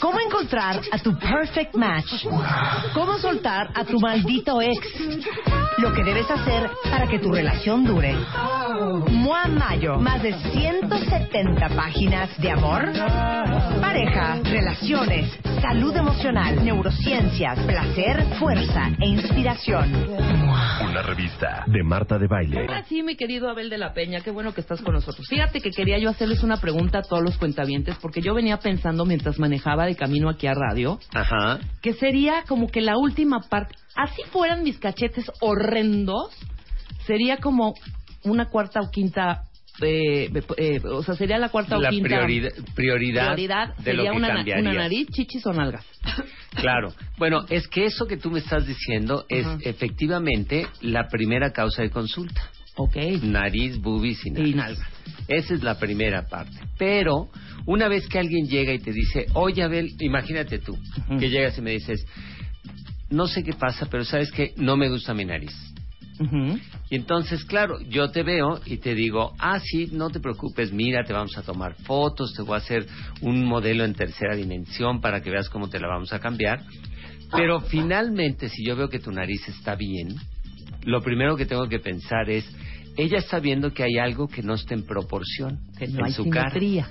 ¿Cómo encontrar a tu perfect match? ¿Cómo soltar a tu maldito ex? Lo que debes hacer para que tu relación dure. Mua Mayo, más de 170 páginas de amor, pareja, relaciones, salud emocional, neurociencias, placer, fuerza e inspiración. Una revista de Marta de Baile. Ahora sí, mi querido Abel de la Peña, qué bueno que estás con nosotros. Fíjate que quería yo hacerles una pregunta a todos los cuentavientes, porque yo venía pensando mientras manejaba de camino aquí a radio, Ajá. que sería como que la última parte, así fueran mis cachetes horrendos, sería como una cuarta o quinta, eh, eh, o sea, sería la cuarta La o quinta prioridad, prioridad, prioridad de lo sería que una, cambiarías. una nariz, chichis o nalgas. Claro. Bueno, es que eso que tú me estás diciendo es efectivamente la primera causa de consulta. Ok. Nariz, boobies y nalgas. Y nalgas. Esa es la primera parte. Pero una vez que alguien llega y te dice, oye Abel, imagínate tú, que llegas y me dices, no sé qué pasa, pero sabes que no me gusta mi nariz. Ujú. Y entonces, claro, yo te veo y te digo, ah, sí, no te preocupes, mira, te vamos a tomar fotos, te voy a hacer un modelo en tercera dimensión para que veas cómo te la vamos a cambiar. Pero finalmente, si yo veo que tu nariz está bien, lo primero que tengo que pensar es, ella está viendo que hay algo que no está en proporción Que no en hay su cara. simetría.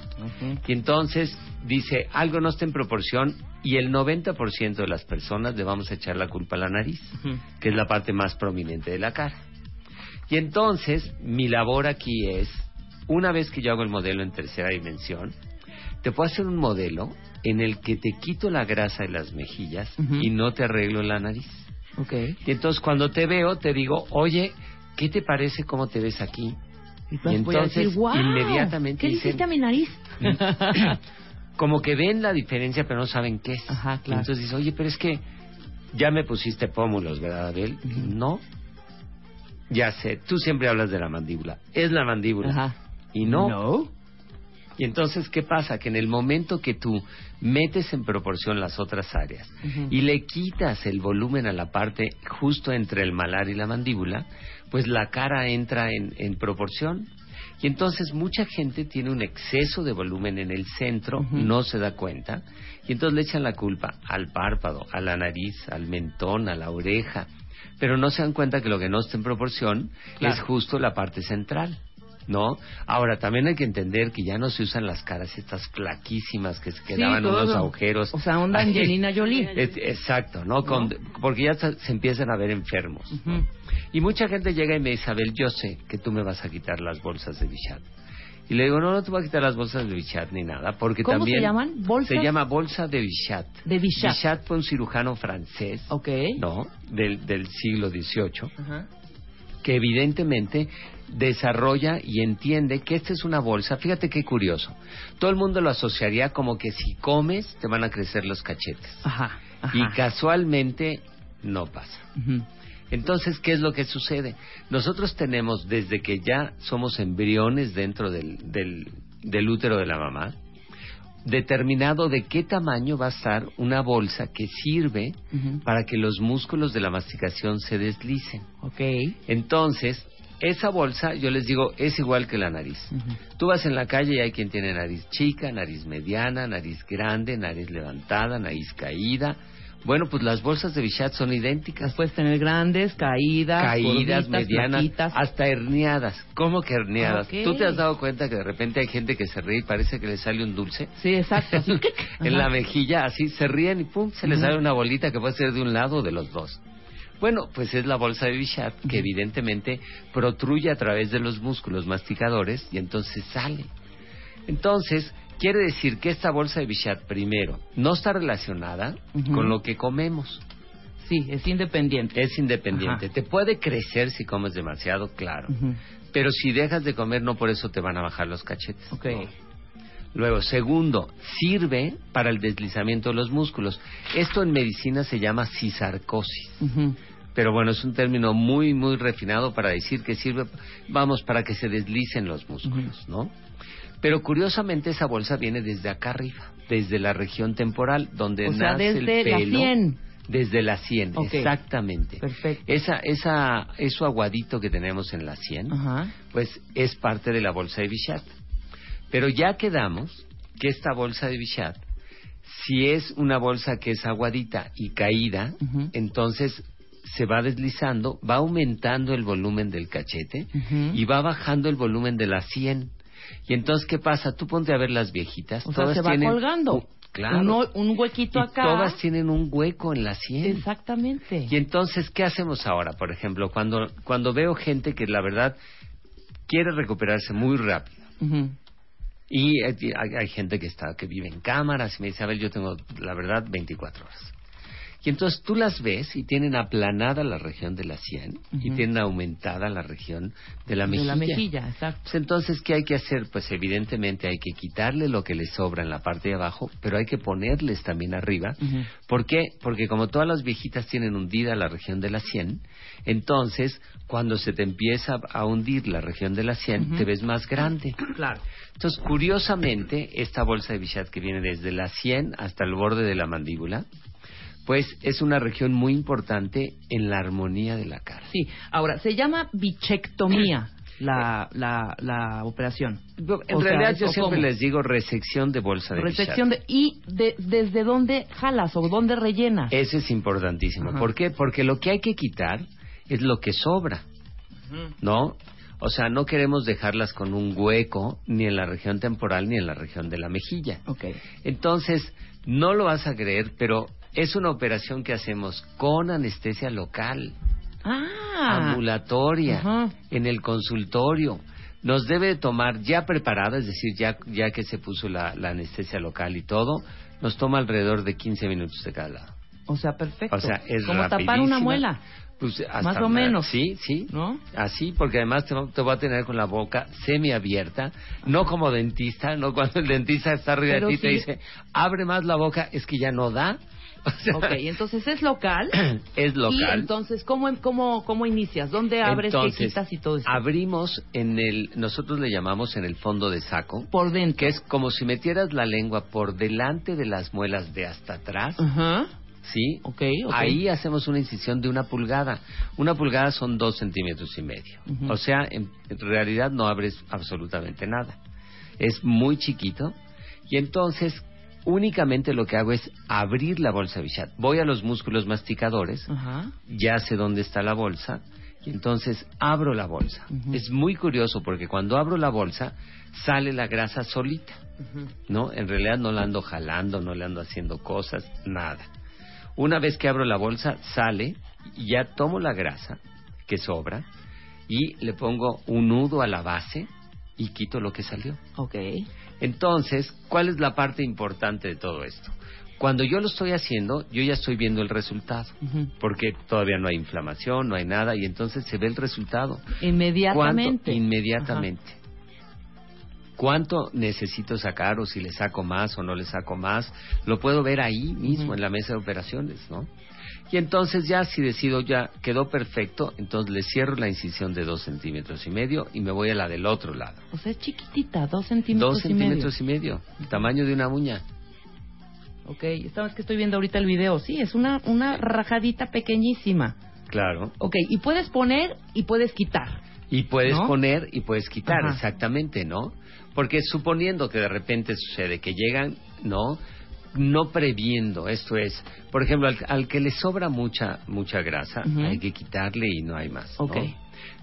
Y entonces dice, algo no está en proporción y el 90% de las personas le vamos a echar la culpa a la nariz, que es la parte más prominente de la cara. Y entonces mi labor aquí es, una vez que yo hago el modelo en tercera dimensión, te puedo hacer un modelo en el que te quito la grasa de las mejillas y no te arreglo la nariz. Ok. Y entonces cuando te veo te digo, oye, ¿qué te parece cómo te ves aquí? Y, entonces, decir, "Guau, inmediatamente ¿Qué dicen- hiciste a mi nariz? como que ven la diferencia pero no saben qué es. Ajá, claro. Entonces dices, oye, pero es que ya me pusiste pómulos, ¿verdad, Abel? No. Ya sé, tú siempre hablas de la mandíbula. Es la mandíbula. Ajá. Y no. No. Y entonces, ¿qué pasa? Que en el momento que tú metes en proporción las otras áreas y le quitas el volumen a la parte justo entre el malar y la mandíbula, pues la cara entra en, en proporción. Y entonces mucha gente tiene un exceso de volumen en el centro, no se da cuenta, y entonces le echan la culpa al párpado, a la nariz, al mentón, a la oreja, pero no se dan cuenta que lo que no está en proporción Claro. es justo la parte central. ¿No? Ahora, también hay que entender que ya no se usan las caras estas flaquísimas que se quedaban todo. unos agujeros. O sea, onda Angelina Jolie. es- exacto, ¿no? Con- porque ya se se empiezan a ver enfermos. Y mucha gente llega y me dice, Abel, yo sé que tú me vas a quitar las bolsas de Bichat. Y le digo, no, no te voy a quitar las bolsas de Bichat ni nada, porque ¿Cómo también... se llaman? ¿Bolsas? Se llama bolsa de Bichat. De Bichat. Bichat fue un cirujano francés, Ok. ¿no? Del, del siglo XVIII Ajá. que evidentemente desarrolla y entiende que esta es una bolsa. Fíjate qué curioso. Todo el mundo lo asociaría como que si comes te van a crecer los cachetes. Ajá. Ajá. Y casualmente no pasa. Entonces, ¿qué es lo que sucede? Nosotros tenemos, desde que ya somos embriones dentro del, del, del útero de la mamá, determinado de qué tamaño va a estar una bolsa que sirve para que los músculos de la masticación se deslicen. Ok. Entonces, esa bolsa, yo les digo, es igual que la nariz. Tú vas en la calle y hay quien tiene nariz chica, nariz mediana, nariz grande, nariz levantada, nariz caída. Bueno, pues las bolsas de Bichat son idénticas. Las puedes tener grandes, caídas, Caídas, gorditas, medianas, hasta herniadas. ¿Cómo que herniadas? Ok. ¿Tú te has dado cuenta que de repente hay gente que se ríe y parece que le sale un dulce? Sí, exacto. en la mejilla, así se ríen y pum, se les sale una bolita que puede ser de un lado o de los dos. Bueno, pues es la bolsa de Bichat que evidentemente protruye a través de los músculos masticadores y entonces sale. Entonces, quiere decir que esta bolsa de Bichat, primero, no está relacionada con lo que comemos. Sí, es independiente. Es independiente. Ajá. Te puede crecer si comes demasiado, claro. Pero si dejas de comer, no por eso te van a bajar los cachetes. Ok. Luego, segundo, sirve para el deslizamiento de los músculos. Esto en medicina se llama cisarcosis. Pero bueno, es un término muy, muy refinado para decir que sirve, vamos, para que se deslicen los músculos, ¿no? Pero curiosamente esa bolsa viene desde acá arriba, desde la región temporal, donde O sea, nace desde el la pelo. sien. Desde la sien, Ok. exactamente. Perfecto. Esa, esa, eso aguadito que tenemos en la sien, Ajá. pues es parte de la bolsa de Bichat. Pero ya quedamos que esta bolsa de Bichat, si es una bolsa que es aguadita y caída, entonces se va deslizando, va aumentando el volumen del cachete y va bajando el volumen de la sien. Y entonces, ¿qué pasa? Tú ponte a ver las viejitas. O sea, todas se va tienen colgando. claro. Uno- un huequito y acá. todas tienen un hueco en la sien. Exactamente. Y entonces, ¿qué hacemos ahora? Por ejemplo, cuando, cuando veo gente que la verdad quiere recuperarse muy rápido. Y hay, hay- hay gente que está que vive en cámaras y me dice, a ver, yo tengo, la verdad, 24 horas. Y entonces tú las ves y tienen aplanada la región de la sien y tienen aumentada la región de la mejilla. De la mejilla, exacto. Pues entonces, ¿qué hay que hacer? Pues evidentemente hay que quitarle lo que le sobra en la parte de abajo, pero hay que ponerles también arriba. ¿Por qué? Porque como todas las viejitas tienen hundida la región de la sien, entonces cuando se te empieza a hundir la región de la sien, te ves más grande. Claro. Entonces, curiosamente, esta bolsa de Bichat que viene desde la sien hasta el borde de la mandíbula, pues es una región muy importante en la armonía de la cara. Sí. Ahora, se llama bichectomía la, la, la operación. En O realidad ¿es- yo siempre cómo? les digo resección de bolsa de Resección de... ¿Y de, desde dónde jalas o dónde rellenas? Eso es importantísimo. Ajá. ¿Por qué? Porque lo que hay que quitar es lo que sobra, ¿no? O sea, no queremos dejarlas con un hueco ni en la región temporal ni en la región de la mejilla. Ok. Entonces, no lo vas a creer, pero es una operación que hacemos con anestesia local, Ah. ambulatoria, en el consultorio. Nos debe de tomar ya preparada, es decir, ya, ya que se puso la, la anestesia local y todo, nos toma alrededor de 15 minutos de cada lado. O sea, perfecto. O sea, es Como tapar una muela. Pues, hasta Más o menos. Sí, sí. ¿No? Así, porque además te, va- te a tener con la boca semiabierta, no como dentista, no cuando el dentista está arriba de ti y te dice, abre más la boca, es que ya no da. Ok, entonces es local. es local. Y entonces, ¿cómo, cómo, cómo inicias? ¿Dónde abres, qué Entonces, quitas y todo eso? Abrimos en el, nosotros le llamamos en el fondo de saco, Por dentro. que es como si metieras la lengua por delante de las muelas de hasta atrás, Ajá. ¿sí? Ok, ok. Ahí hacemos una incisión de una pulgada. Una pulgada son dos centímetros y medio. Ujú. O sea, en, en realidad no abres absolutamente nada. Es muy chiquito y entonces únicamente lo que hago es abrir la bolsa Bichat. Voy a los músculos masticadores, ya sé dónde está la bolsa y entonces abro la bolsa. Es muy curioso porque cuando abro la bolsa sale la grasa solita. ¿no? En realidad no la ando jalando, no le ando haciendo cosas, nada. Una vez que abro la bolsa, sale ya tomo la grasa que sobra y le pongo un nudo a la base y quito lo que salió. Ok. Entonces, ¿cuál es la parte importante de todo esto? Cuando yo lo estoy haciendo, yo ya estoy viendo el resultado, porque todavía no hay inflamación, no hay nada, y entonces se ve el resultado. Inmediatamente. ¿Cuánto? Inmediatamente. ¿Cuánto necesito sacar o si le saco más o no le saco más? Lo puedo ver ahí mismo en la mesa de operaciones, ¿no? Y entonces ya si decido ya quedó perfecto, entonces le cierro la incisión de dos centímetros y medio y me voy a la del otro lado. O sea, es chiquitita, dos centímetros dos y medio. centímetros y medio, el tamaño de una uña. Ok, esta vez que estoy viendo ahorita el video, sí, es una, una rajadita pequeñísima. Claro. Ok, y puedes poner y puedes quitar. Y puedes ¿No? poner y puedes quitar, Ajá. exactamente, ¿no? Porque suponiendo que de repente sucede que llegan, ¿no? No previendo, esto es, por ejemplo, al, al que le sobra mucha mucha grasa, hay que quitarle y no hay más. ¿no? Ok.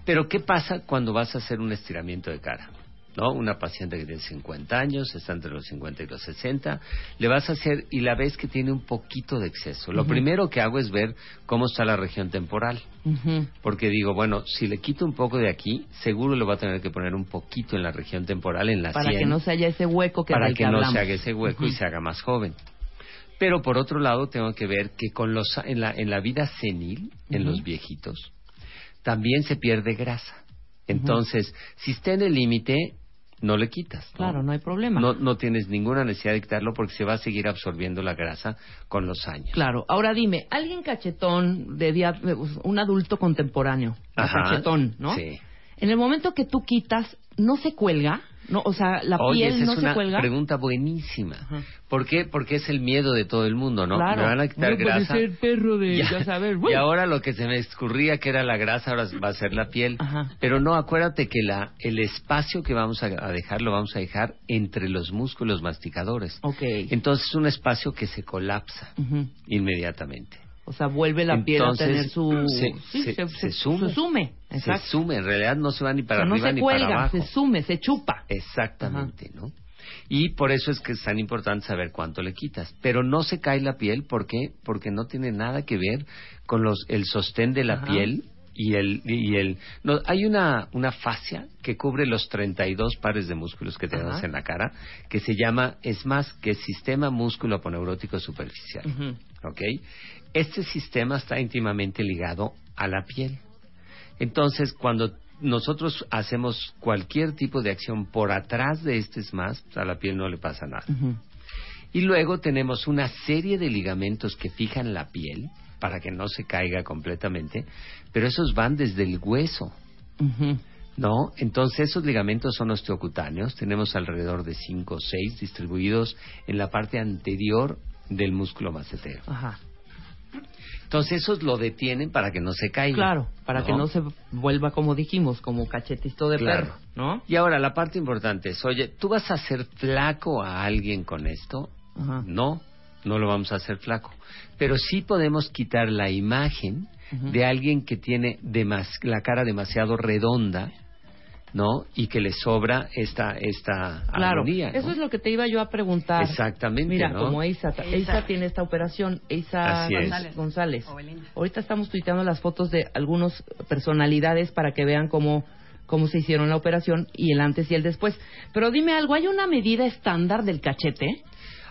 Pero ¿qué pasa cuando vas a hacer un estiramiento de cara? ¿No? Una paciente que tiene 50 años, está entre los 50 y los 60, le vas a hacer y la ves que tiene un poquito de exceso. Lo primero que hago es ver cómo está la región temporal. Porque digo, bueno, si le quito un poco de aquí, seguro le va a tener que poner un poquito en la región temporal, en la Para que no se haya ese hueco que para del que, que no se haga ese hueco y se haga más joven. Pero por otro lado tengo que ver que con los en la en la vida senil, en los viejitos, también se pierde grasa. Entonces, si está en el límite, no le quitas. ¿no? Claro, no hay problema. No, no tienes ninguna necesidad de quitarlo porque se va a seguir absorbiendo la grasa con los años. Claro. Ahora dime, alguien cachetón, de día, un adulto contemporáneo, Ajá. cachetón, ¿no? Sí. En el momento que tú quitas, ¿no se cuelga? ¿No? O sea, la Oye, piel esa no es se una cuelga. pregunta buenísima. Ajá. ¿Por qué? Porque es el miedo de todo el mundo, ¿no? Claro. Me van a quitar No puede grasa. ser perro de, ya, sabes. y ahora lo que se me escurría que era la grasa, ahora va a ser la piel. Ajá. Pero no, acuérdate que la, el espacio que vamos a, a dejar lo vamos a dejar entre los músculos masticadores. Ok. Entonces es un espacio que se colapsa inmediatamente. O sea, vuelve la piel a tener su... se- sí, se- se, se sume. Se sume, exacto. Se sume, en realidad no se va ni O para sea, no arriba se ni cuelga, para abajo. se sume, se chupa. Exactamente, ¿no? Y por eso es que es tan importante saber cuánto le quitas. Pero no se cae la piel, ¿por qué? Porque no tiene nada que ver con los, el sostén de la Ajá. piel y el... Y el no, hay una, una fascia que cubre los 32 pares de músculos que tenemos Ajá. en la cara, que se llama, es más, que sistema músculo aponeurótico superficial. ¿Ok? Este sistema está íntimamente ligado a la piel. Entonces, cuando nosotros hacemos cualquier tipo de acción por atrás de este SMAS, pues, a la piel no le pasa nada. Y luego tenemos una serie de ligamentos que fijan la piel para que no se caiga completamente, pero esos van desde el hueso. ¿no? Entonces esos ligamentos son osteocutáneos, tenemos alrededor de 5 o 6 distribuidos en la parte anterior del músculo macetero. Ajá. Entonces esos lo detienen para que no se caiga. Claro, para que no se vuelva, como dijimos, como cachetito de Claro. perro, ¿no? Y ahora la parte importante es, oye, ¿tú vas a hacer flaco a alguien con esto? Ajá. No, no lo vamos a hacer flaco. Pero sí podemos quitar la imagen de alguien que tiene demas- la cara demasiado redonda, ¿no? Y que le sobra esta, esta Claro, armonía, ¿no? eso es lo que te iba yo a preguntar. Exactamente, Mira, ¿no? como Eisa, tiene esta operación, Eisa. González. Ahorita estamos tuiteando las fotos de algunas personalidades para que vean cómo cómo se hicieron la operación y el antes y el después. Pero dime algo, ¿hay una medida estándar del cachete?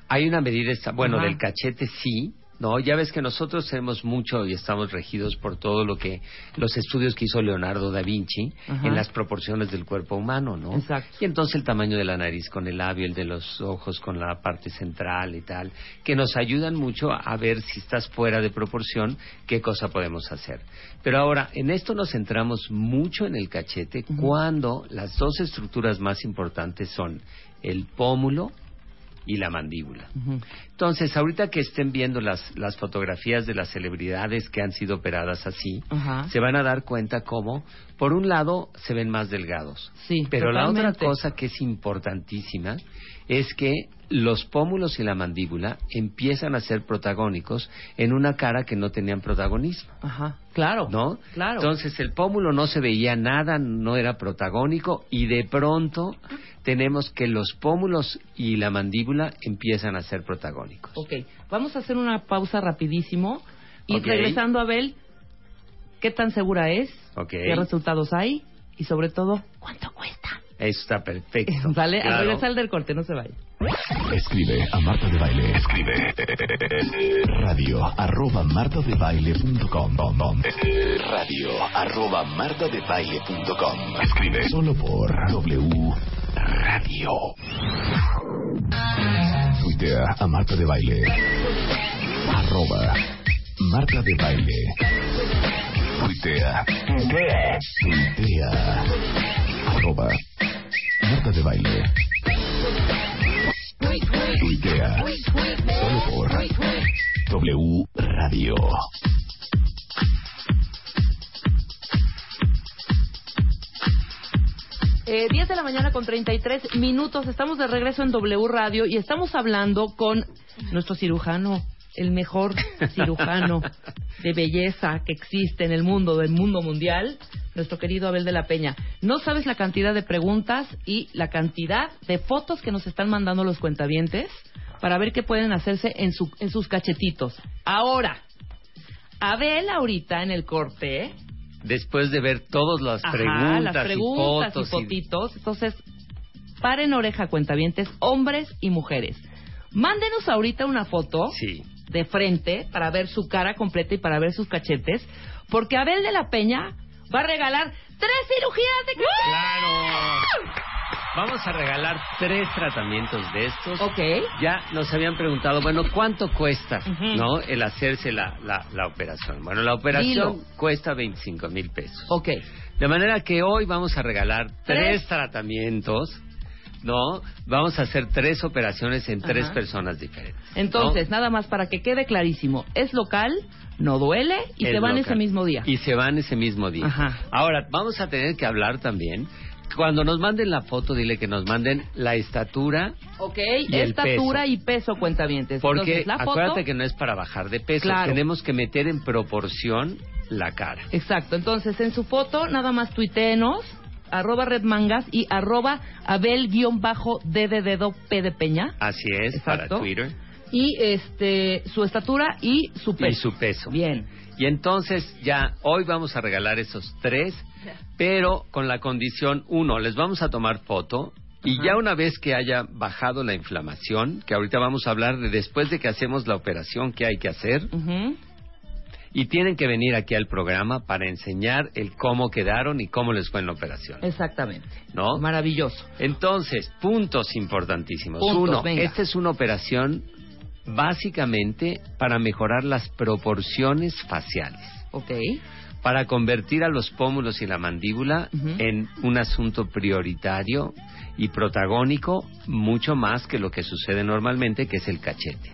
Hay una medida, bueno, Ajá. del cachete sí, ¿no? Ya ves que nosotros tenemos mucho y estamos regidos por todo lo que, los estudios que hizo Leonardo da Vinci Ajá. en las proporciones del cuerpo humano, ¿no? Exacto. Y entonces el tamaño de la nariz con el labio, el de los ojos con la parte central y tal, que nos ayudan mucho a ver si estás fuera de proporción, qué cosa podemos hacer. Pero ahora, en esto nos centramos mucho en el cachete cuando las dos estructuras más importantes son el pómulo y la mandíbula. Entonces, ahorita que estén viendo las, las fotografías de las celebridades que han sido operadas así, Ajá. se van a dar cuenta cómo, por un lado, se ven más delgados. Sí, Pero la otra cosa que es importantísima es que los pómulos y la mandíbula empiezan a ser protagónicos en una cara que no tenían protagonismo. Ajá, claro. ¿No? Claro. Entonces el pómulo no se veía nada, no era protagónico y de pronto tenemos que los pómulos y la mandíbula empiezan a ser protagónicos. Ok, vamos a hacer una pausa rapidísimo y regresando a Abel, ¿qué tan segura es? Ok. ¿Qué resultados hay? Y sobre todo, ¿cuánto cuesta? Eso está perfecto. ¿Vale? Al Claro. regresar del corte, no se vaya. Escribe a Marta de Baile. Escribe radio arroba martadebaile.com radio arroba martadebaile.com Escribe solo por W Radio. Tuitea a Marta de Baile. Arroba Marta de Baile. Tuitea. Arroba Marta de Baile. Tuitea. Solo por W Radio. Eh, 10 de la mañana con 33 minutos. Estamos de regreso en W Radio y estamos hablando con nuestro cirujano, el mejor cirujano de belleza que existe en el mundo, del mundo mundial, nuestro querido Abel de la Peña. No sabes la cantidad de preguntas y la cantidad de fotos que nos están mandando los cuentavientes para ver qué pueden hacerse en, su, en sus cachetitos. Ahora, Abel ahorita en el corte Después de ver todas las Ajá, preguntas, las preguntas y fotos y fotitos. Entonces, paren oreja, cuentavientes, hombres y mujeres. Mándenos ahorita una foto Sí. de frente para ver su cara completa y para ver sus cachetes, porque Abel de la Peña va a regalar tres cirugías de. ¡Claro! Vamos a regalar tres tratamientos de estos. Ok. Ya nos habían preguntado, bueno, ¿cuánto cuesta, no, el hacerse la, la, la operación? Bueno, la operación Dilo. cuesta 25 mil pesos. Ok. De manera que hoy vamos a regalar Tres. tres tratamientos, ¿no? Vamos a hacer tres operaciones en tres personas diferentes. ¿no? Entonces, nada más para que quede clarísimo, es local, no duele y Es se van local. ese mismo día. Y se van ese mismo día. Ajá. Ahora, vamos a tener que hablar también. Cuando nos manden la foto, dile que nos manden la estatura, Ok, Y el estatura peso. y peso, cuentavientes. porque Entonces, la foto... acuérdate que no es para bajar de peso. Claro. Tenemos que meter en proporción la cara. Exacto, entonces en su foto nada más tuiteenos, arroba redmangas y arroba abel-d de dedo p de peña. Así es, Exacto. para Twitter. Y este su estatura y su peso. Y su peso. Bien. Y entonces ya hoy vamos a regalar esos tres, pero con la condición, uno, les vamos a tomar foto y Ajá. ya una vez que haya bajado la inflamación, que ahorita vamos a hablar de después de que hacemos la operación, qué hay que hacer, y tienen que venir aquí al programa para enseñar el cómo quedaron y cómo les fue en la operación. Exactamente. ¿No? Maravilloso. Entonces, puntos importantísimos. Puntos, Uno, venga. esta es una operación básicamente para mejorar las proporciones faciales. Ok. para convertir a los pómulos y la mandíbula en un asunto prioritario y protagónico mucho más que lo que sucede normalmente, que es el cachete.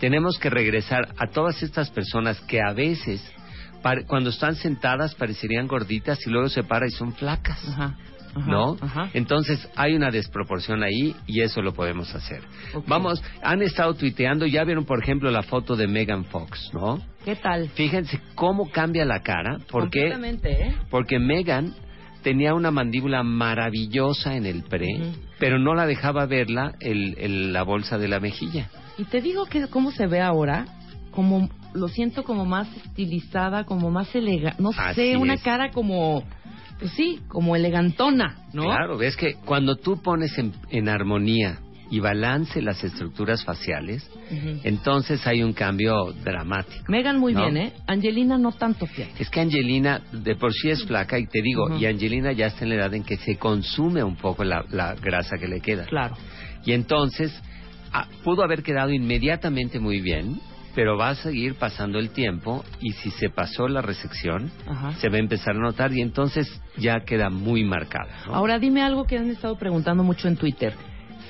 Tenemos que regresar a todas estas personas que a veces, cuando están sentadas, parecerían gorditas y luego se paran y son flacas. Ajá. ¿No? Ajá. Entonces hay una desproporción ahí y eso lo podemos hacer. Vamos, han estado tuiteando, ya vieron por ejemplo la foto de Megan Fox, ¿no? ¿Qué tal? Fíjense cómo cambia la cara, porque ¿eh? porque Megan tenía una mandíbula maravillosa en el pre, pero no la dejaba verla el, el- la bolsa de la mejilla. Y te digo que cómo se ve ahora, como lo siento como más estilizada, como más elegante, no Así sé, una es. cara como, pues sí, como elegantona, ¿no? Claro, ves que cuando tú pones en, en armonía y balance las estructuras faciales, Ujú. entonces hay un cambio dramático. Megan muy ¿no? bien, ¿eh? Angelina no tanto, fíjate. Es que Angelina de por sí es flaca y te digo, Ujú. y Angelina ya está en la edad en que se consume un poco la, la grasa que le queda. Claro. Y entonces ah, pudo haber quedado inmediatamente muy bien, pero va a seguir pasando el tiempo y si se pasó la resección, Ajá. se va a empezar a notar y entonces ya queda muy marcada. ¿no? Ahora dime algo que han estado preguntando mucho en Twitter.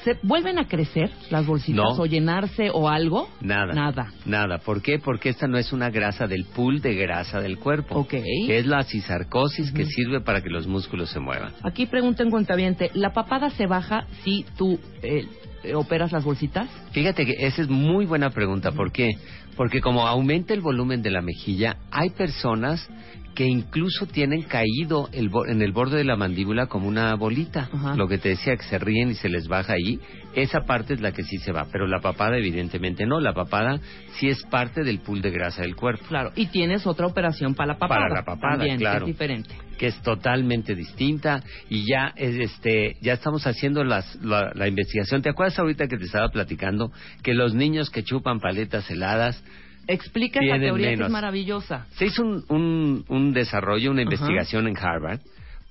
¿Se vuelven a crecer las bolsitas No. o llenarse o algo? Nada. Nada. Nada. ¿Por qué? Porque esta no es una grasa del pool de grasa del cuerpo. Ok. Que es la cisarcosis que sirve para que los músculos se muevan. Aquí pregunta en cuentaviente, ¿la papada se baja si tú eh, eh, operas las bolsitas? Fíjate que esa es muy buena pregunta. ¿Por qué? Porque como aumenta el volumen de la mejilla, hay personas que incluso tienen caído el en el borde de la mandíbula como una bolita. Ajá. Lo que te decía, que se ríen y se les baja ahí. Esa parte es la que sí se va, pero la papada evidentemente no. La papada sí es parte del pool de grasa del cuerpo. Claro. Y tienes otra operación para la papada. Para la papada, también, que claro. es diferente. que es totalmente distinta y ya es, este ya estamos haciendo las, la, la investigación. ¿Te acuerdas ahorita que te estaba platicando que los niños que chupan paletas heladas Explica esa teoría que es maravillosa. Se hizo un, un, un desarrollo, una investigación en Harvard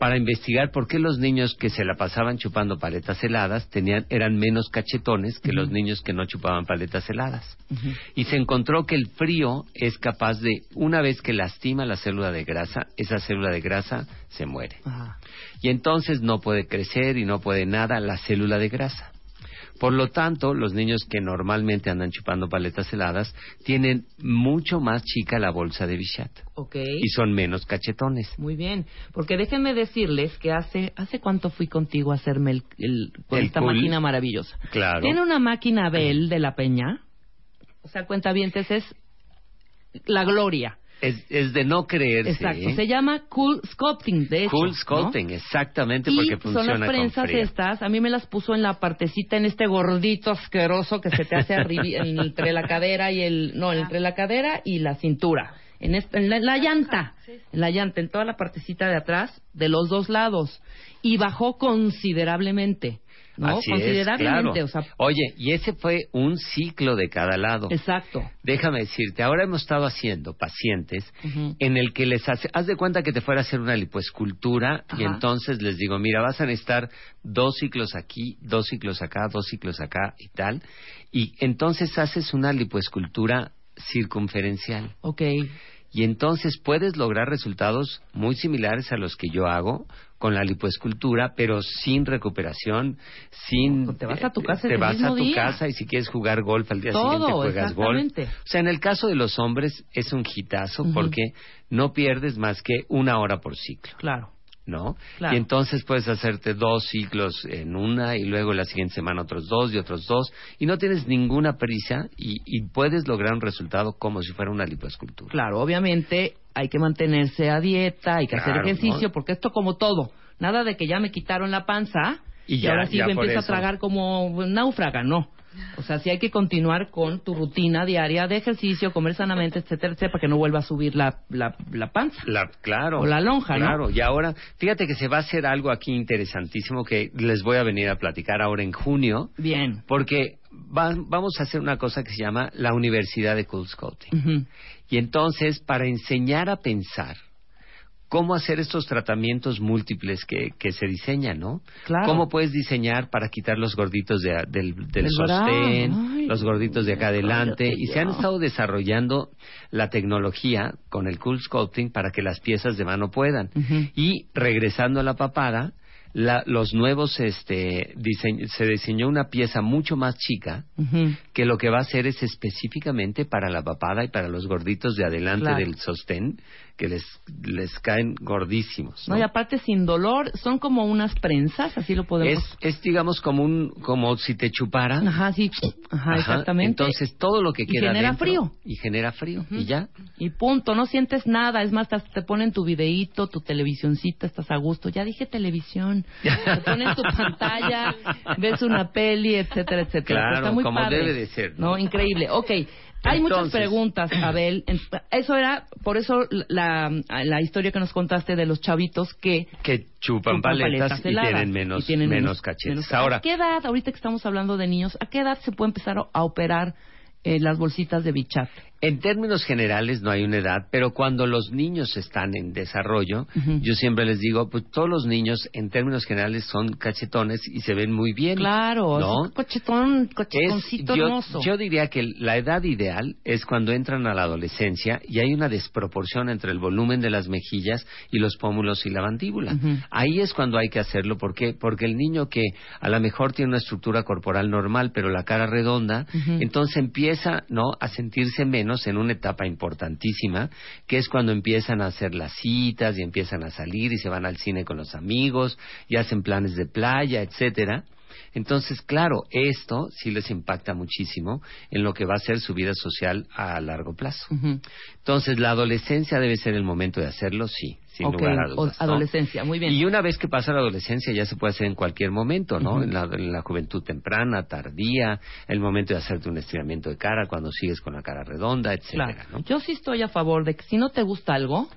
para investigar por qué los niños que se la pasaban chupando paletas heladas tenían eran menos cachetones que los niños que no chupaban paletas heladas. Y se encontró que el frío es capaz de, una vez que lastima la célula de grasa, esa célula de grasa se muere. Y entonces no puede crecer y no puede nada la célula de grasa. Por lo tanto, los niños que normalmente andan chupando paletas heladas tienen mucho más chica la bolsa de Bichat Ok. y son menos cachetones. Muy bien, porque déjenme decirles que hace hace cuánto fui contigo a hacerme el, el- con El esta cool. máquina maravillosa. Claro. Tiene una máquina Bell de la Peña. O sea, cuentavientes es la gloria. Es, es de no creerse. Exacto. ¿eh? Se llama Cool Sculpting, de hecho. Cool ¿no? Sculpting, exactamente, Y porque son funciona las prensas con frío. estas, a mí me las puso en la partecita, en este gordito asqueroso que se te hace arribi- entre la cadera y el, no, entre la cadera y la cintura, en, este- en la, en la llanta, en la llanta, en toda la partecita de atrás, de los dos lados, y bajó considerablemente. ¿No? Así es, Considerablemente, claro. o sea, Oye, y ese fue un ciclo de cada lado. exacto. Déjame decirte, ahora hemos estado haciendo pacientes en el que les hace, haz de cuenta que te fuera a hacer una lipoescultura y entonces les digo, mira, vas a necesitar dos ciclos aquí, dos ciclos acá, dos ciclos acá y tal, y entonces haces una lipoescultura circunferencial. Ok. Y entonces puedes lograr resultados muy similares a los que yo hago con la lipoescultura, pero sin recuperación, sin... Te vas a tu casa Te ese vas mismo a tu día. casa y si quieres jugar golf al día Todo, siguiente juegas golf. O sea, en el caso de los hombres es un hitazo porque no pierdes más que una hora por ciclo. Claro. ¿No? Claro. Y entonces puedes hacerte dos ciclos en una y luego la siguiente semana otros dos y otros dos y no tienes ninguna prisa y, y puedes lograr un resultado como si fuera una lipoescultura. Claro, obviamente hay que mantenerse a dieta, hay que hacer ejercicio, ¿no? porque esto como todo, nada de que ya me quitaron la panza Y ya- ahora sí ya me empiezo a tragar como náufraga, no. O sea, sí hay que continuar con tu rutina diaria de ejercicio, comer sanamente, etcétera, etcétera, para que no vuelva a subir la, la, la panza. La- claro. O la lonja, ¿no? Claro, y ahora, fíjate que se va a hacer algo aquí interesantísimo que les voy a venir a platicar ahora en junio, Bien. porque va- vamos a hacer una cosa que se llama la Universidad de Cool Scouting. Y entonces, para enseñar a pensar cómo hacer estos tratamientos múltiples que, que se diseñan, ¿no? Claro. ¿Cómo puedes diseñar para quitar los gorditos de, del, sostén, Ay, los gorditos de acá adelante? Y se han estado desarrollando la tecnología con el Cool Sculpting para que las piezas de mano puedan. Y regresando a la papada, la- los nuevos, este, dise- se diseñó una pieza mucho más chica Ujú. que lo que va a hacer es específicamente para la papada y para los gorditos de adelante Claro. del sostén que les, les caen gordísimos. ¿no? No, y aparte sin dolor, son como unas prensas, así lo podemos... es, es digamos como un como si te chuparan. Ajá, sí, ajá, Ajá, exactamente. Entonces todo lo que Y queda genera dentro- frío. y genera frío y ya. Y punto, no sientes nada. Es más, hasta te ponen tu videíto, tu televisioncita, estás a gusto. Ya dije televisión. Te ponen tu pantalla, ves una peli, etcétera, etcétera. Claro, Está muy como padre. debe de ser, ¿no? ¿no? Increíble. Ok. Hay muchas preguntas, Abel. Eso era, por eso la, la historia que nos contaste de los chavitos que Que chupan, chupan paletas, y heladas tienen menos, y tienen menos, cachetes. menos- Ahora, ¿A qué edad, ahorita que estamos hablando de niños, a qué edad se puede empezar a operar eh, las bolsitas de bichat? En términos generales no hay una edad, pero cuando los niños están en desarrollo, yo siempre les digo, pues todos los niños en términos generales son cachetones y se ven muy bien. Claro, ¿no? es cochetón, Es- cochetoncito yo, hermoso. yo diría que la edad ideal es cuando entran a la adolescencia y hay una desproporción entre el volumen de las mejillas y los pómulos y la mandíbula. Ahí es cuando hay que hacerlo. ¿Por qué? Porque el niño que a lo mejor tiene una estructura corporal normal, pero la cara redonda, entonces empieza ¿no? a sentirse menos en una etapa importantísima, que es cuando empiezan a hacer las citas y empiezan a salir y se van al cine con los amigos y hacen planes de playa, etcétera. Entonces, claro, esto sí les impacta muchísimo en lo que va a ser su vida social a largo plazo. Entonces, la adolescencia debe ser el momento de hacerlo, sí, sin Ok, lugar a o- dudas. ¿no? adolescencia, muy bien. Y una vez que pasa la adolescencia ya se puede hacer en cualquier momento, ¿no? Ujú. en, la, en la juventud temprana, tardía, el momento de hacerte un estiramiento de cara cuando sigues con la cara redonda, etcétera, Claro. ¿no? Yo sí estoy a favor de que si no te gusta algo,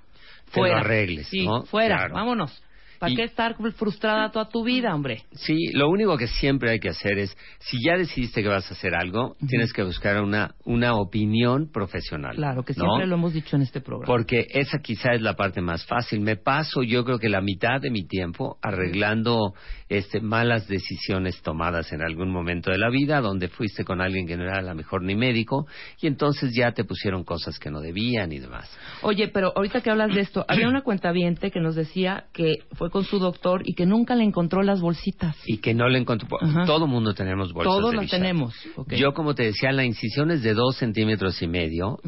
Te fuera. lo arregles, Sí, ¿no? fuera, Claro. vámonos. ¿Para Y- qué estar frustrada toda tu vida, hombre? Sí, lo único que siempre hay que hacer es, si ya decidiste que vas a hacer algo, tienes que buscar una, una opinión profesional. Claro, que ¿no? siempre lo hemos dicho en este programa. Porque esa quizá es la parte más fácil. Me paso yo creo que la mitad de mi tiempo arreglando este, malas decisiones tomadas en algún momento de la vida, donde fuiste con alguien que no era a lo mejor ni médico, y entonces ya te pusieron cosas que no debían y demás. Oye, pero ahorita que hablas de esto, había una cuentaviente que nos decía que fue con su doctor y que nunca le encontró las bolsitas. Y que no le encontró. Ajá. Todo mundo tenemos bolsas Todos las tenemos. Yo, como te decía, la incisión es de dos centímetros y medio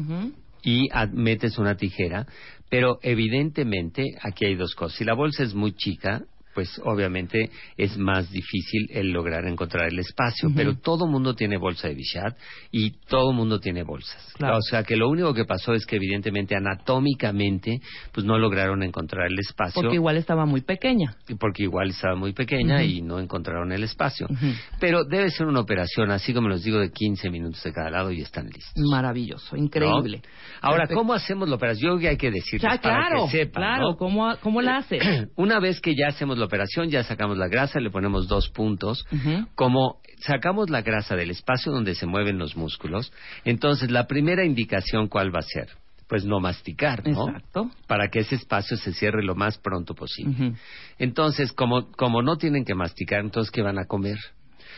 y metes una tijera, pero evidentemente aquí hay dos cosas. Si la bolsa es muy chica, pues obviamente es más difícil el lograr encontrar el espacio, pero todo mundo tiene bolsa de Bichat y todo mundo tiene bolsas. Claro. O sea que lo único que pasó es que evidentemente anatómicamente pues no lograron encontrar el espacio Porque igual estaba muy pequeña. porque igual estaba muy pequeña y no encontraron el espacio. Pero debe ser una operación, así como les digo, de 15 minutos de cada lado y están listos. Maravilloso, increíble. ¿no? Ahora, Perfecto. ¿cómo hacemos la operación? Yo creo que hay que decirles Ya, para claro, que sepan, claro. ¿no? ¿Cómo, ¿Cómo la hace? Una vez que ya hacemos la operación, ya sacamos la grasa, le ponemos dos puntos. Como sacamos la grasa del espacio donde se mueven los músculos, entonces la primera indicación, ¿cuál va a ser? Pues no masticar, ¿no? Exacto. Para que ese espacio se cierre lo más pronto posible. Entonces, como, como no tienen que masticar, entonces, ¿qué van a comer?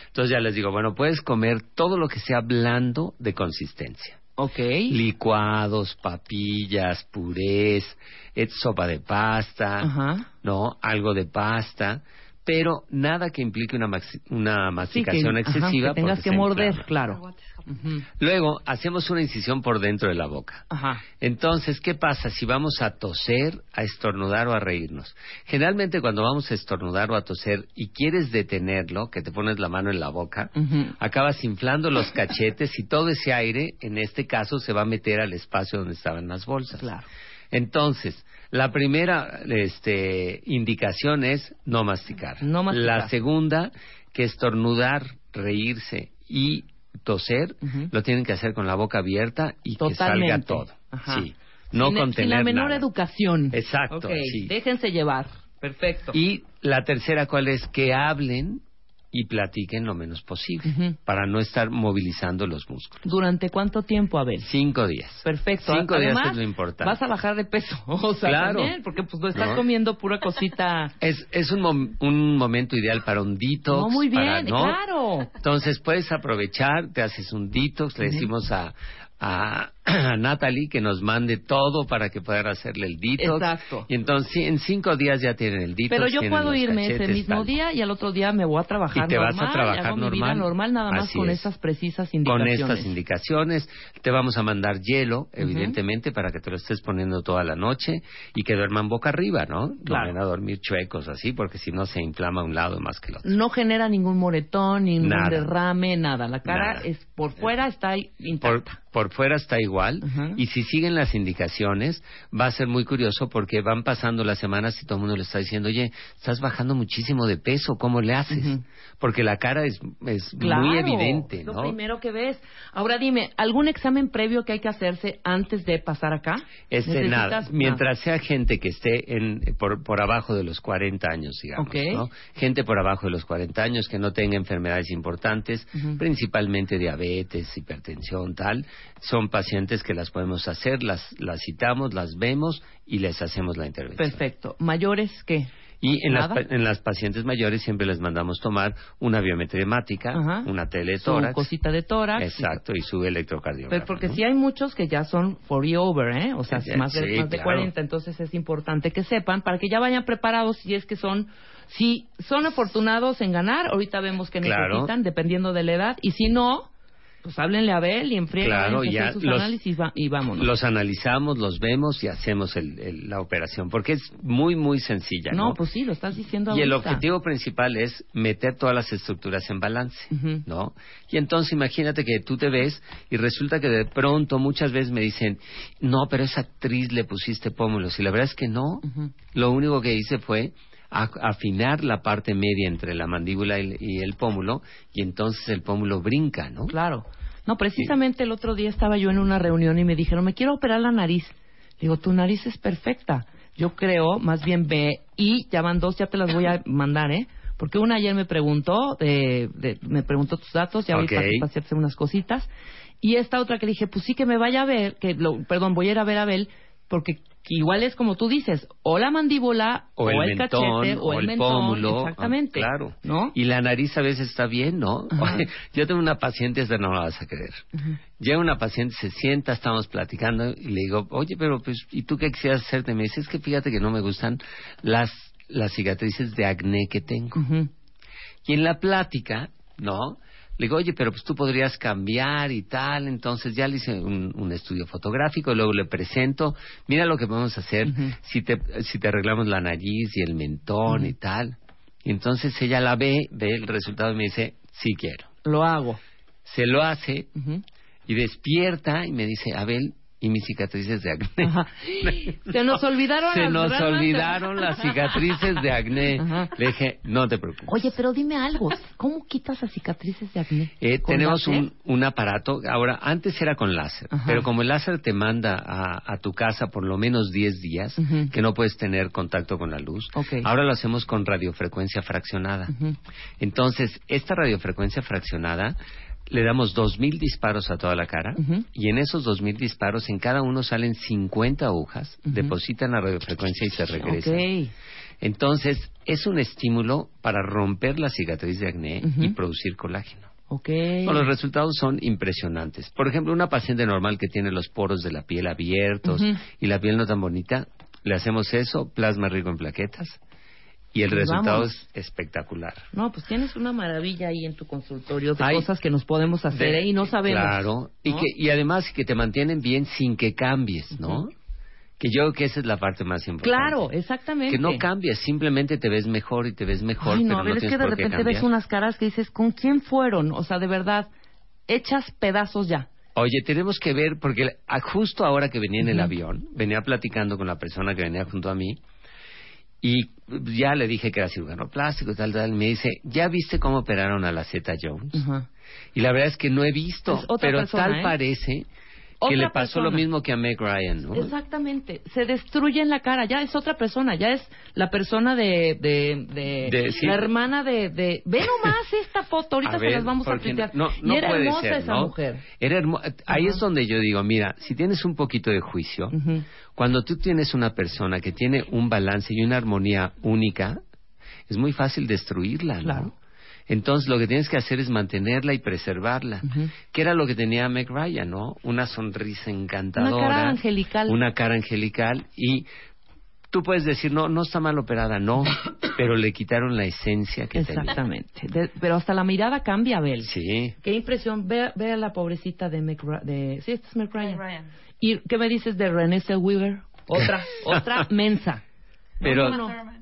Entonces ya les digo, bueno, puedes comer todo lo que sea blando de consistencia. Ok. Licuados, papillas, purés, sopa de pasta, Ajá. ¿no? Algo de pasta, pero nada que implique una, maxi- una Sí, masticación ajá, excesiva. que tengas que morder, inflama. claro. Luego, hacemos una incisión por dentro de la boca. Ajá. Entonces, ¿qué pasa si vamos a toser, a estornudar o a reírnos? Generalmente cuando vamos a estornudar o a toser y quieres detenerlo, que te pones la mano en la boca, acabas inflando los cachetes y todo ese aire, en este caso, se va a meter al espacio donde estaban las bolsas. Claro. Entonces, la primera este, indicación es no masticar. No masticar. La segunda, que estornudar, reírse y toser, lo tienen que hacer con la boca abierta y que salga todo. Ajá. Sí. No sin, contener sin la menor nada. educación. Exacto, sí. Déjense llevar. Perfecto. Y la tercera, ¿cuál es? Que hablen y platiquen lo menos posible Ujú. para no estar movilizando los músculos. ¿Durante cuánto tiempo, Abel? Cinco días. Perfecto. Cinco Además, días es lo importante. Vas a bajar de peso. O sea, Claro. también, porque pues no estás ¿No? comiendo pura cosita. Es, es un, mom- un momento ideal para un detox. No, muy bien, para- ¿no? claro. Entonces puedes aprovechar, te haces un detox, le Ujú. decimos a, a, a Natalie que nos mande todo para que puedan hacerle el detox. Exacto. Y entonces en cinco días ya tienen el detox. Pero yo puedo irme ese cachetes, mismo tal. día y al otro día me voy a trabajar Y te vas a normal, trabajar hago mi vida normal. normal nada más Así con es. esas precisas Con indicaciones. estas indicaciones te vamos a mandar hielo, evidentemente, para que te lo estés poniendo toda la noche y que duerman boca arriba, ¿no? Claro. No van a dormir chuecos así, porque si no se inflama un lado más que el otro. No genera ningún moretón, ningún Nada. derrame, nada. La cara Nada. es por fuera está ahí Por, intacta. por fuera está igual Y si siguen las indicaciones va a ser muy curioso porque van pasando las semanas y todo el mundo le está diciendo, oye, estás bajando muchísimo de peso, ¿cómo le haces? Porque la cara es, es Claro, muy evidente, es lo ¿no? primero que ves. Ahora dime, ¿algún examen previo que hay que hacerse antes de pasar acá? Este, ¿Necesitas nada, mientras sea gente que esté en, por, por abajo de los 40 años, digamos. ¿no? Gente por abajo de los 40 años que no tenga enfermedades importantes, principalmente diabetes, hipertensión, tal, son pacientes que las podemos hacer, las, las citamos, las vemos y les hacemos la intervención. Perfecto. ¿Mayores qué? Y en las, en las pacientes mayores siempre les mandamos tomar una biometría hemática, Ajá. una tele de Su cosita de tórax. Exacto, y su electrocardiograma. Pero porque ¿no? sí hay muchos que ya son 40 over, ¿eh? O sea, Sí, más de, sí, más de claro. 40. Entonces es importante que sepan para que ya vayan preparados si es que son... Si son afortunados en ganar, ahorita vemos que Claro. necesitan, dependiendo de la edad. Y si no, pues háblenle a Abel y en friega, Claro, ya sus los- análisis va- y vámonos. Los analizamos, los vemos y hacemos el- el- la operación, porque es muy, muy sencilla. No, no, pues sí, lo estás diciendo Y el objetivo principal es meter todas las estructuras en balance. ¿no? Y entonces imagínate que tú te ves y resulta que de pronto muchas veces me dicen, no, pero esa actriz le pusiste pómulos. Y la verdad es que no. Lo único que hice fue afinar la parte media entre la mandíbula y, y el pómulo y entonces el pómulo brinca, ¿no? Claro. No, precisamente el otro día estaba yo en una reunión y me dijeron, me quiero operar la nariz. Digo, tu nariz es perfecta. Yo creo, más bien ve, y ya van dos, ya te las voy a mandar, ¿eh? Porque una ayer me preguntó, de, de- me preguntó tus datos, ya ahorita Ok. pasé a hacer unas cositas. Y esta otra que dije, pues sí que me vaya a ver, que lo, perdón, voy a ir a ver a Abel, porque igual es como tú dices, o la mandíbula, o el, mentón, cachete, o, el, mentón, pómulo. Exactamente. ah, claro. ¿No? Y la nariz a veces está bien, ¿no? Ajá. Oye, yo tengo una paciente, esta no la vas a creer. Ujú. Llega una paciente, se sienta, estamos platicando y le digo, oye, pero pues, ¿y tú qué quisieras hacerte? Me dice, es que fíjate que no me gustan las, las cicatrices de acné que tengo. Ujú. Y en la plática, ¿no? Le digo, oye, pero pues tú podrías cambiar y tal. Entonces ya le hice un, un estudio fotográfico, luego le presento, mira lo que podemos hacer Ujú. si, te, si te arreglamos la nariz y el mentón y tal. Y entonces ella la ve, ve el resultado y me dice, sí quiero. Lo hago. Se lo hace y despierta y me dice, Abel, y mis cicatrices de acné. Ajá. Se nos olvidaron Se las nos ramas de- olvidaron las cicatrices de acné. Ajá. Le dije, no te preocupes. Oye, pero dime algo. ¿Cómo quitas las cicatrices de acné? Eh, ¿Con tenemos un, un aparato, ahora antes era con láser, Ajá. pero como el láser te manda a, a tu casa por lo menos 10 días, que no puedes tener contacto con la luz, ahora lo hacemos con radiofrecuencia fraccionada. Entonces, esta radiofrecuencia fraccionada le damos 2.000 disparos a toda la cara y en esos 2.000 disparos en cada uno salen 50 agujas, depositan la radiofrecuencia y se regresan. Ok. Entonces, es un estímulo para romper la cicatriz de acné y producir colágeno. Ok. No, los resultados son impresionantes. Por ejemplo, una paciente normal que tiene los poros de la piel abiertos y la piel no tan bonita, le hacemos eso, plasma rico en plaquetas, y el Pues resultado vamos. es espectacular. No, pues tienes una maravilla ahí en tu consultorio de Hay- cosas que nos podemos hacer De- ¿eh? y no sabemos. Claro, y, ¿no? que, y además que te mantienen bien sin que cambies, ¿no? Que yo creo que esa es la parte más importante. Claro, exactamente. Que no cambias, simplemente te ves mejor y te ves mejor, Ay, no, pero a ver, no es que de repente ves unas caras que dices, ¿con quién fueron? O sea, de verdad, hechas pedazos ya. Oye, tenemos que ver, porque justo ahora que venía en el Ujú. avión, venía platicando con la persona que venía junto a mí, y ya le dije que era cirujano plástico, tal, tal, y me dice, ¿ya viste cómo operaron a la Z Jones? Y la verdad es que no he visto, pero persona, tal ¿eh? parece que Otra le pasó lo persona. mismo que a Meg Ryan, ¿no? Exactamente. Se destruye en la cara. Ya es otra persona. Ya es la persona de... de, de- De- sí. La hermana de... de ve nomás esta foto. Ahorita A se las vamos a porque tuitear. No, y no era puede hermosa ser, esa ¿no? mujer. Era hermo- Ahí Ajá. es donde yo digo, mira, si tienes un poquito de juicio, Ujú. cuando tú tienes una persona que tiene un balance y una armonía única, es muy fácil destruirla, ¿no? Claro. Entonces lo que tienes que hacer es mantenerla y preservarla. Ujú. Que era lo que tenía Meg Ryan, ¿no? Una sonrisa encantadora. Una cara angelical. Una cara angelical y tú puedes decir, no, no está mal operada, no, pero le quitaron la esencia que tenía. Exactamente. Pero hasta la mirada cambia, Abel. Sí. Qué impresión. Ve, ve a la pobrecita de Meg de Sí, esta es Meg Ryan. ¿Y qué me dices de Renée Zellweger? Otra, otra mensa. Pero, No, no, no.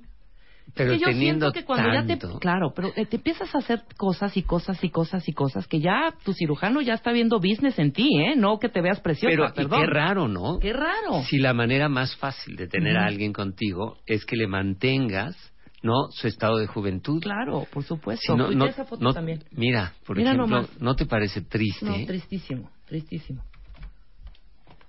Pero que yo siento que cuando ya te claro pero eh, te empiezas a hacer cosas y cosas y cosas y cosas que ya tu cirujano ya está viendo business en ti eh no que te veas preciosa Pero y qué raro, ¿no? Qué raro Si la manera más fácil de tener a alguien contigo es que le mantengas, ¿no? Su estado de juventud. claro por supuesto Si no, no- esa foto no- también Mira, por Mira ejemplo, nomás. ¿no te parece triste? no tristísimo tristísimo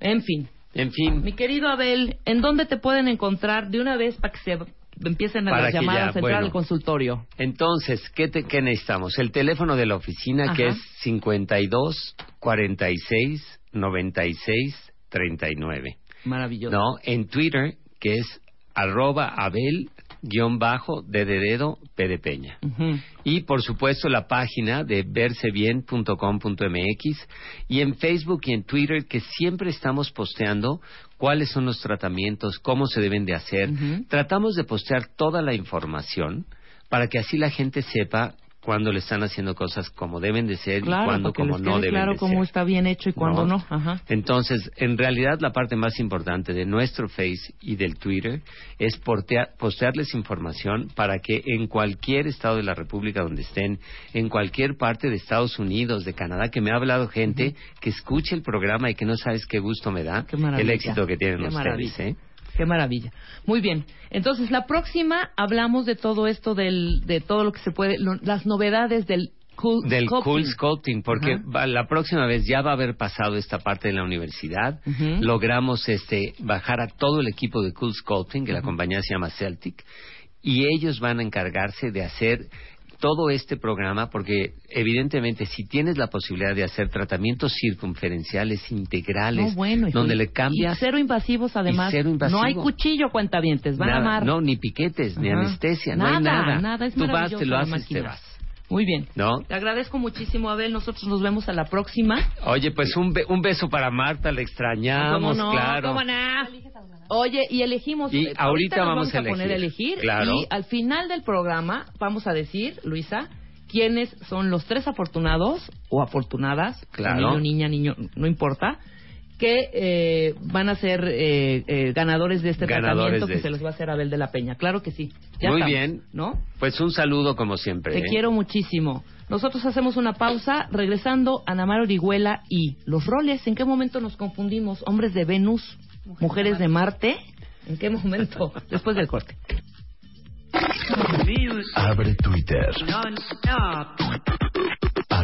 en fin en fin, mi querido Abel en dónde te pueden encontrar de una vez para que se empiecen a las llamadas ya, a entrar bueno. al consultorio entonces, ¿qué, te- qué necesitamos? El teléfono de la oficina que es 52 46 96 39. maravilloso ¿No? En Twitter que es arroba abel guion bajo de dedo P de Peña. Y por supuesto la página de versebien.com.mx y en Facebook y en Twitter que siempre estamos posteando cuáles son los tratamientos, cómo se deben de hacer. Tratamos de postear toda la información para que así la gente sepa cuando le están haciendo cosas como deben de ser y claro cuando como no deben claro de cómo ser. está bien hecho y cuándo no, Ajá. Entonces, en realidad la parte más importante de nuestro Face y del Twitter es portea- postearles información para que en cualquier estado de la República donde estén, en cualquier parte de Estados Unidos, de Canadá, que me ha hablado gente que escuche el programa y que no sabes qué gusto me da el éxito que tienen Qué ustedes. maravilla. ¿eh? Qué maravilla. Muy bien. Entonces, la próxima hablamos de todo esto, del, de todo lo que se puede, lo- las novedades del cool Del sculpting. Cool Sculpting, porque va- la próxima vez ya va a haber pasado esta parte de la universidad. Logramos este bajar a todo el equipo de Cool Sculpting, que la compañía se llama Celtic, y ellos van a encargarse de hacer todo este programa, porque evidentemente si tienes la posibilidad de hacer tratamientos circunferenciales integrales, No, bueno, hijo, donde le cambias y cero invasivos, además. Y cero invasivo. No hay cuchillo, cuentavientes. Van a nada, amar. no, ni piquetes, ni anestesia, no hay nada. Nada, es Tú vas, te lo haces, te vas. Muy bien. ¿No? Te agradezco muchísimo, Abel. Nosotros nos vemos a la próxima. Oye, pues un, be- un beso para Marta, le extrañamos, ¿Cómo no? claro. ¿Cómo no? Oye, y elegimos. Y eh, ahorita nos vamos a a poner a elegir. elegir. Claro. Y al final del programa vamos a decir, Luisa, quiénes son los tres afortunados o afortunadas, Claro. niño, niña, niño, no importa, que eh, van a ser eh, eh, ganadores de este Ganadores tratamiento de que este. se los va a hacer Abel de la Peña. Claro que sí. Ya Muy estamos, bien. ¿No? Pues un saludo como siempre. Te ¿eh? quiero muchísimo. Nosotros hacemos una pausa, regresando a Namar Orihuela y los roles. ¿En qué momento nos confundimos? ¿Hombres de Venus? ¿Mujeres de Marte? ¿En qué momento? Después del corte. Abre Twitter.